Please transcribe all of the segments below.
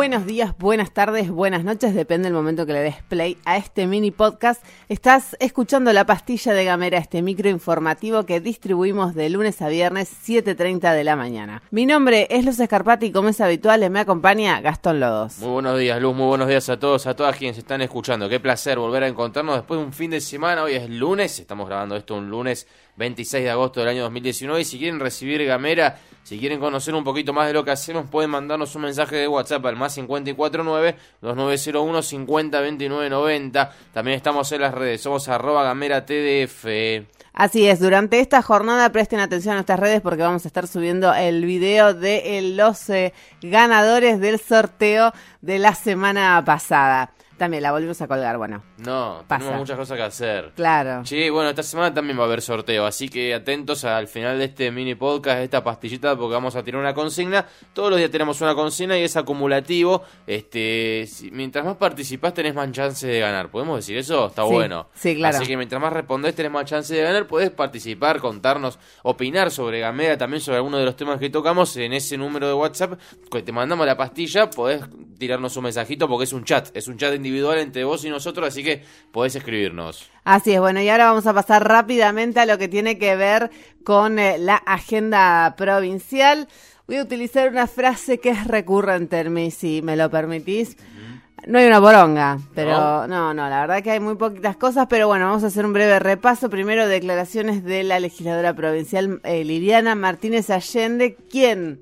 Buenos días, buenas tardes, buenas noches, depende del momento que le des play a este mini podcast. Estás escuchando La Pastilla de Gamera, este micro informativo que distribuimos de lunes a viernes 7.30 de la mañana. Mi nombre es Luz Escarpati y como es habitual me acompaña Gastón Lodos. Muy buenos días, Luz, muy buenos días a todos, a todas quienes están escuchando. Qué placer volver a encontrarnos después de un fin de semana. Hoy es lunes, estamos grabando esto un lunes 26 de agosto del año 2019. Y si quieren recibir Gamera, si quieren conocer un poquito más de lo que hacemos, pueden mandarnos un mensaje de WhatsApp al más 549-2901-502990. También estamos en las redes, somos arroba Gamera TDF. Así es, durante esta jornada presten atención a nuestras redes porque vamos a estar subiendo el video de los eh, ganadores del sorteo de la semana pasada. También la volvimos a colgar, bueno. No, Pasa. tenemos muchas cosas que hacer. Claro. Sí, bueno, esta semana también va a haber sorteo, así que atentos al final de este mini podcast, de esta pastillita, porque vamos a tirar una consigna. Todos los días tenemos una consigna y es acumulativo. Este, si- mientras más participás tenés más chance de ganar. ¿Podemos decir eso? Está Sí, bueno. sí, claro. Así que mientras más respondés tenés más chance de ganar. Podés participar, contarnos, opinar sobre Gamera, también sobre alguno de los temas que tocamos en ese número de WhatsApp que te mandamos la pastilla. Podés tirarnos un mensajito porque es un chat, es un chat individual entre vos y nosotros, así que podés escribirnos. Así es, bueno, y ahora vamos a pasar rápidamente a lo que tiene que ver con eh, la agenda provincial. Voy a utilizar una frase que es recurrente en mí, si me lo permitís. No hay una boronga, pero no, no, la verdad que hay muy poquitas cosas, pero bueno, vamos a hacer un breve repaso. Primero, declaraciones de la legisladora provincial eh, Liliana Martínez Allende, quien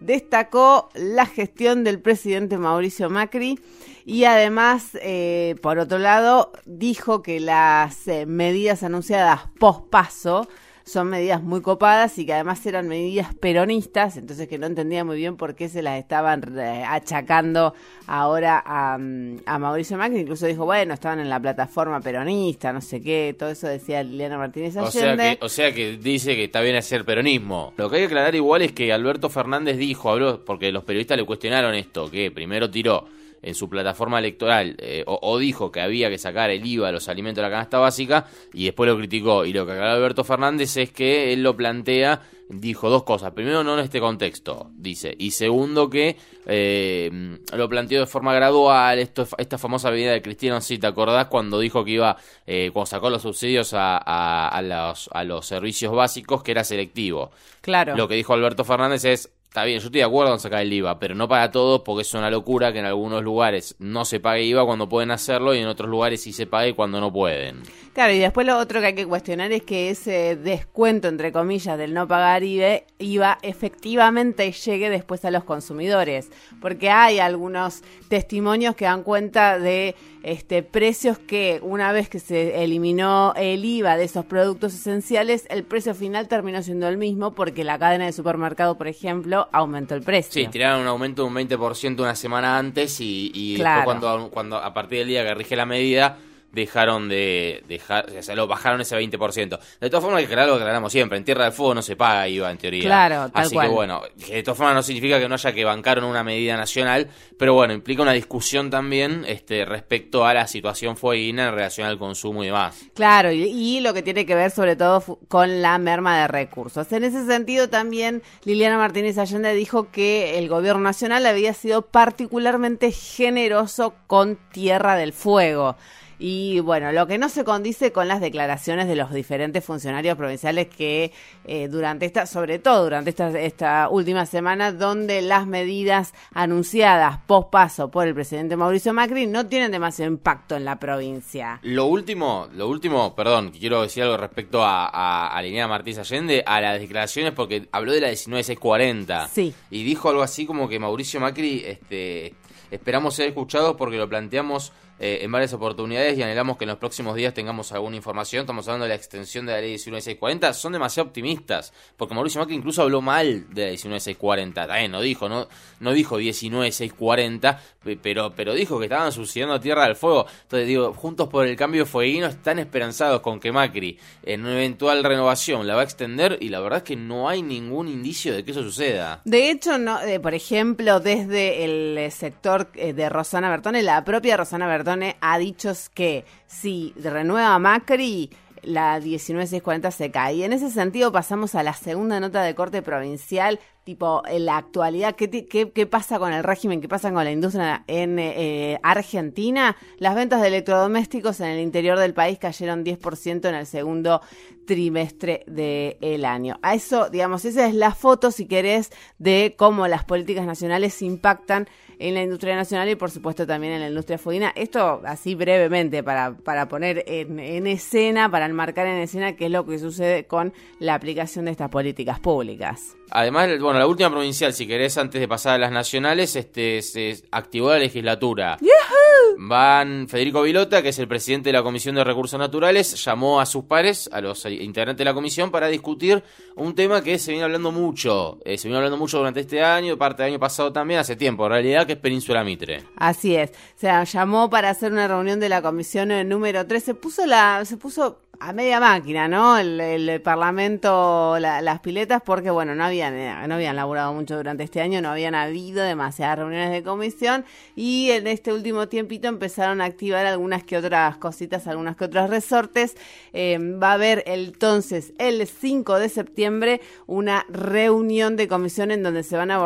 destacó la gestión del presidente Mauricio Macri y además, eh, por otro lado, dijo que las eh, medidas anunciadas post paso son medidas muy copadas y que además eran medidas peronistas, entonces que no entendía muy bien por qué se las estaban eh, achacando ahora a, mm, a Mauricio Macri. Incluso dijo, bueno, estaban en la plataforma peronista, no sé qué, todo eso decía Liliana Martínez O sea, Allende. que, o sea que dice que está bien hacer peronismo. Lo que hay que aclarar igual es que Alberto Fernández dijo, habló, porque los periodistas le cuestionaron esto, que primero tiró en su plataforma electoral eh, o, o dijo que había que sacar el IVA a los alimentos de la canasta básica y después lo criticó. Y lo que aclaró Alberto Fernández es que él lo plantea, dijo dos cosas. Primero, no en este contexto, dice. Y segundo, que eh, lo planteó de forma gradual. Esto, esta famosa medida de Cristiano, si te acordás, cuando dijo que iba, eh, cuando sacó los subsidios a, a- a los, a los servicios básicos, que era selectivo. Claro. Lo que dijo Alberto Fernández es, está bien, yo estoy de acuerdo en sacar el IVA, pero no para todos porque es una locura que en algunos lugares no se pague IVA cuando pueden hacerlo y en otros lugares sí se pague cuando no pueden. Claro, y después lo otro que hay que cuestionar es que ese descuento, entre comillas, del no pagar IVA, IVA efectivamente llegue después a los consumidores, porque hay algunos testimonios que dan cuenta de este precios que una vez que se eliminó el IVA de esos productos esenciales, el precio final terminó siendo el mismo porque la cadena de supermercado, por ejemplo, aumentó el precio. Sí, tiraron un aumento de un 20% una semana antes y, y Claro. después cuando, cuando a partir del día que rige la medida dejaron de dejar, o sea, lo bajaron ese 20%. De todas formas, hay que aclarar lo aclaramos siempre, en Tierra del Fuego no se paga IVA en teoría. Claro, tal Así cual. que bueno, de todas formas no significa que no haya que bancar en una medida nacional, pero bueno, implica una discusión también este respecto a la situación fueguina en relación al consumo y demás. Claro, y, y lo que tiene que ver sobre todo con la merma de recursos. En ese sentido también Liliana Martínez Allende dijo que el gobierno nacional había sido particularmente generoso con Tierra del Fuego. Y bueno, lo que no se condice con las declaraciones de los diferentes funcionarios provinciales que eh, durante esta, sobre todo durante esta, esta última semana, donde las medidas anunciadas post paso por el presidente Mauricio Macri no tienen demasiado impacto en la provincia. Lo último, lo último, perdón, quiero decir algo respecto a, a, a Liliana Martínez Allende, a las declaraciones, porque habló de la 19640. Sí. Y dijo algo así como que Mauricio Macri, este, esperamos ser escuchados porque lo planteamos eh, en varias oportunidades y anhelamos que en los próximos días tengamos alguna información. Estamos hablando de la extensión de la ley 19640. Son demasiado optimistas, porque Mauricio Macri incluso habló mal de la 19640. También no dijo, no, no dijo 19640, pe- pero, pero dijo que estaban suicidando Tierra del Fuego. Entonces digo, Juntos por el Cambio Fueguino están esperanzados con que Macri en una eventual renovación la va a extender y la verdad es que no hay ningún indicio de que eso suceda. De hecho, no, eh, por ejemplo, desde el sector eh, de Rosana Bertone, la propia Rosana Bertone ha dicho que si renueva Macri, la 19640 se cae. Y en ese sentido pasamos a la segunda nota de corte provincial, tipo en la actualidad, ¿qué, qué, qué pasa con el régimen, qué pasa con la industria en eh, Argentina? Las ventas de electrodomésticos en el interior del país cayeron 10% en el segundo trimestre del año. A eso, digamos, esa es la foto, si querés, de cómo las políticas nacionales impactan en la industria nacional y por supuesto también en la industria fueguina. Esto así brevemente para, para poner en, en, escena, para enmarcar en escena qué es lo que sucede con la aplicación de estas políticas públicas. Además, bueno, la última provincial, si querés, antes de pasar a las nacionales, este, se activó la legislatura. Van Federico Vilota, que es el presidente de la Comisión de Recursos Naturales, llamó a sus pares, a los integrantes de la comisión, para discutir un tema que se viene hablando mucho. Eh, se viene hablando mucho durante este año, parte del año pasado también, hace tiempo, en realidad, que es Península Mitre. Así es. O sea, llamó para hacer una reunión de la comisión número 3. Se puso la, se puso a media máquina, ¿no? El, Parlamento, las piletas, porque bueno, no habían, eh, no habían laburado mucho durante este año, no habían habido demasiadas reuniones de comisión y en este último tiempito empezaron a activar algunas que otras cositas, algunas que otros resortes. Eh, va a haber entonces el 5 de septiembre una reunión de comisión en donde se van a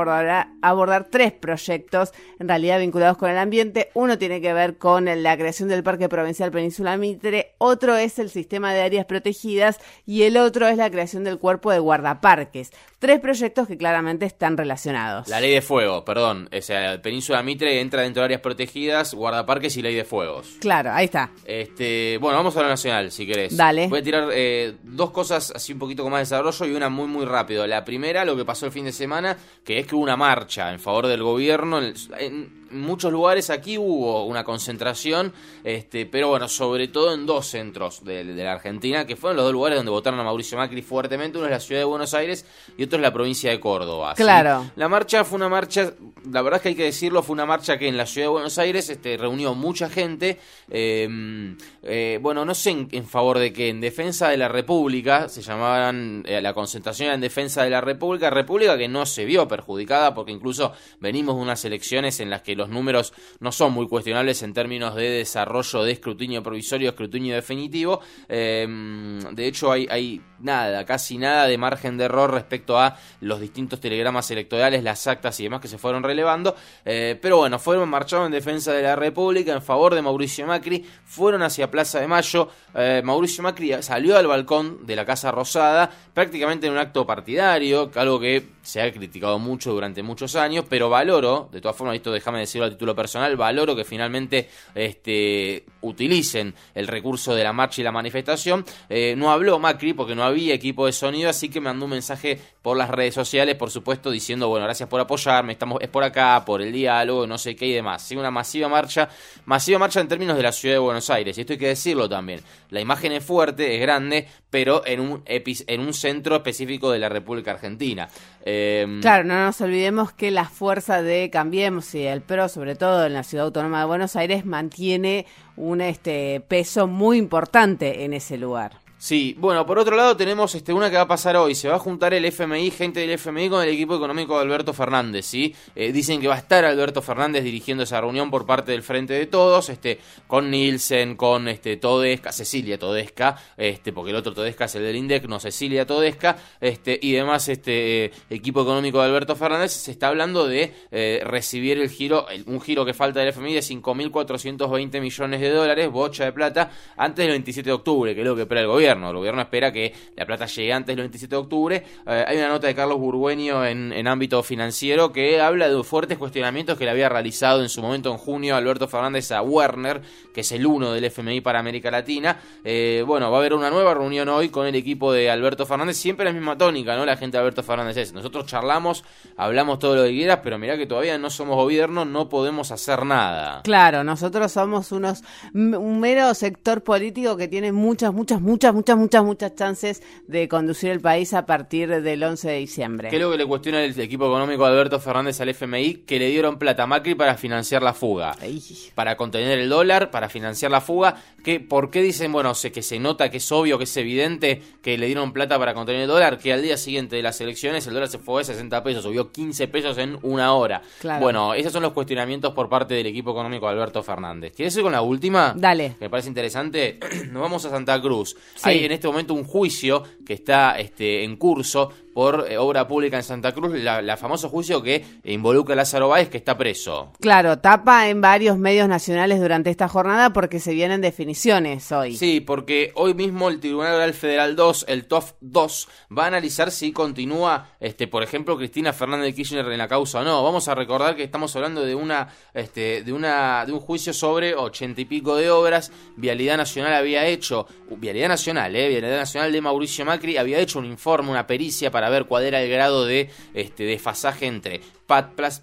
abordar tres proyectos en realidad vinculados con el ambiente. Uno tiene que ver con la creación del Parque Provincial Península Mitre, otro es el sistema de áreas protegidas y el otro es la creación del cuerpo de guardaparques. Tres proyectos que claramente están relacionados. La ley de fuego, perdón. O sea, Península Mitre entra dentro de áreas protegidas, guardaparques y ley de fuegos. Claro, ahí está. Este, bueno, vamos a lo nacional, si querés. Dale. Voy a tirar eh, dos cosas así un poquito con más desarrollo y una muy, muy rápido. La primera, lo que pasó el fin de semana, que es que hubo una marcha en favor del gobierno. En, muchos lugares aquí hubo una concentración, este, pero bueno, sobre todo en dos centros de, de la Argentina, que fueron los dos lugares donde votaron a Mauricio Macri fuertemente. Uno es la ciudad de Buenos Aires y otro es la provincia de Córdoba. Claro. La marcha fue una marcha, la verdad es que hay que decirlo, fue una marcha que en la ciudad de Buenos Aires este, reunió mucha gente. Em, eh, bueno, no sé en, favor de que en defensa de la República, se llamaban, eh, la concentración en defensa de la República, República que no se vio perjudicada porque incluso venimos de unas elecciones en las que los números no son muy cuestionables en términos de desarrollo de escrutinio provisorio, escrutinio definitivo. Em, de hecho, hay, hay nada, casi nada de margen de error respecto a los distintos telegramas electorales, las actas y demás que se fueron relevando. Eh, pero bueno, fueron marchados en defensa de la República, en favor de Mauricio Macri, fueron hacia Plaza de Mayo. Eh, Mauricio Macri salió al balcón de la Casa Rosada, prácticamente en un acto partidario, algo que se ha criticado mucho durante muchos años, pero valoro, de todas formas, esto déjame decirlo a título personal, valoro que finalmente este, utilicen el recurso de la marcha y la manifestación. Eh, no habló Macri porque no había equipo de sonido, así que mandó un mensaje por las redes sociales, por supuesto, diciendo, bueno, gracias por apoyarme, estamos, es por acá, por el diálogo, no sé qué y demás. Sí, una masiva marcha, masiva marcha en términos de la ciudad de Buenos Aires, y esto hay que decirlo también. La imagen es fuerte, es grande, pero en un, en un centro específico de la República Argentina. Em, claro, no nos olvidemos que la fuerza de Cambiemos y el PRO, sobre todo en la ciudad autónoma de Buenos Aires, mantiene un este peso muy importante en ese lugar. Sí, bueno, por otro lado tenemos este, una que va a pasar hoy. Se va a juntar el FMI, gente del FMI, con el equipo económico de Alberto Fernández, ¿sí? Eh, dicen que va a estar Alberto Fernández dirigiendo esa reunión por parte del Frente de Todos, este, con Nielsen, con este, Todesca, Cecilia Todesca, este, porque el otro Todesca es el del INDEC, no Cecilia Todesca, este, y demás este equipo económico de Alberto Fernández. Se está hablando de eh, recibir el giro, un giro que falta del FMI de 5.420 millones de dólares, bocha de plata, antes del 27 de octubre, que es lo que espera el gobierno. El gobierno espera que la plata llegue antes del 27 de octubre. Eh, hay una nota de Carlos Burgueño en, ámbito financiero que habla de fuertes cuestionamientos que le había realizado en su momento en junio Alberto Fernández a Werner, que es el uno del FMI para América Latina. Eh, bueno, va a haber una nueva reunión hoy con el equipo de Alberto Fernández, siempre la misma tónica, ¿no? La gente de Alberto Fernández es, nosotros charlamos, hablamos todo lo que quieras, pero mirá que todavía no somos gobierno, no podemos hacer nada. Claro, nosotros somos unos un mero sector político que tiene muchas, muchas, muchas, muchas, muchas, muchas chances de conducir el país a partir del 11 de diciembre. ¿Qué es lo que le cuestiona el equipo económico de Alberto Fernández al FMI? Que le dieron plata a Macri para financiar la fuga. Ay. Para contener el dólar, para financiar la fuga. Que, ¿Por qué dicen, bueno, sé que se nota, que es obvio, que es evidente que le dieron plata para contener el dólar? Que al día siguiente de las elecciones el dólar se fue de 60 pesos, subió 15 pesos en una hora. Claro. Bueno, esos son los cuestionamientos por parte del equipo económico de Alberto Fernández. ¿Quieres ir con la última? Dale. Me parece interesante. Nos vamos a Santa Cruz. Sí. Hay en este momento un juicio que está este, en curso por eh, obra pública en Santa Cruz, la, la famoso juicio que involucra a Lázaro Báez, que está preso. Claro, tapa en varios medios nacionales durante esta jornada porque se vienen definiciones hoy. Sí, porque hoy mismo el Tribunal Oral Federal 2, el TOF 2, va a analizar si continúa, este, por ejemplo, Cristina Fernández de Kirchner en la causa o no. Vamos a recordar que estamos hablando de una, este, de una, de un juicio sobre ochenta y pico de obras. Vialidad Nacional había hecho, Vialidad Nacional, eh, Vialidad Nacional de Mauricio Macri había hecho un informe, una pericia para ver cuál era el grado de este, desfasaje entre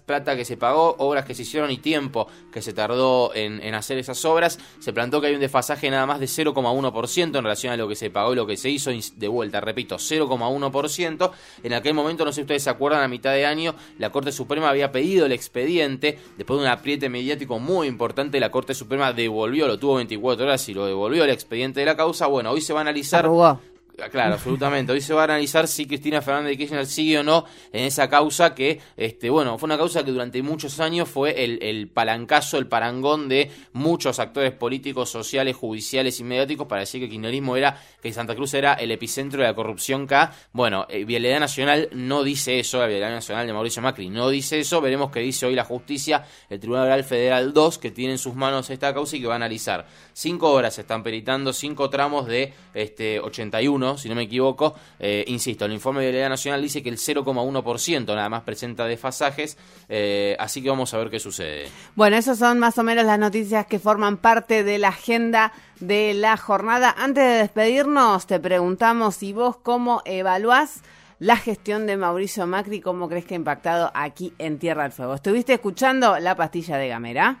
plata que se pagó, obras que se hicieron y tiempo que se tardó en, hacer esas obras. Se plantó que hay un desfasaje nada más de 0,1% en relación a lo que se pagó y lo que se hizo. De vuelta, repito, 0,1%. En aquel momento, no sé si ustedes se acuerdan, a mitad de año, la Corte Suprema había pedido el expediente. Después de un apriete mediático muy importante, la Corte Suprema devolvió, lo tuvo 24 horas y lo devolvió el expediente de la causa. Bueno, hoy se va a analizar. Claro, absolutamente. Hoy se va a analizar si Cristina Fernández de Kirchner sigue o no en esa causa que, este, bueno, fue una causa que durante muchos años fue el, el palancazo, el parangón de muchos actores políticos, sociales, judiciales y mediáticos para decir que el kirchnerismo era, que Santa Cruz era el epicentro de la corrupción K. Bueno, eh, Vialidad Nacional no dice eso, la Vialidad Nacional de Mauricio Macri no dice eso. Veremos qué dice hoy la justicia, el Tribunal Federal 2, que tiene en sus manos esta causa y que va a analizar. Cinco horas están peritando, cinco tramos de este 81, si no me equivoco. Eh, insisto, el informe de Vialidad Nacional dice que el 0,1% nada más presenta desfasajes, eh, así que vamos a ver qué sucede. Bueno, esas son más o menos las noticias que forman parte de la agenda de la jornada. Antes de despedirnos, te preguntamos si vos cómo evaluás la gestión de Mauricio Macri, cómo crees que ha impactado aquí en Tierra del Fuego. ¿Estuviste escuchando la pastilla de Gamera?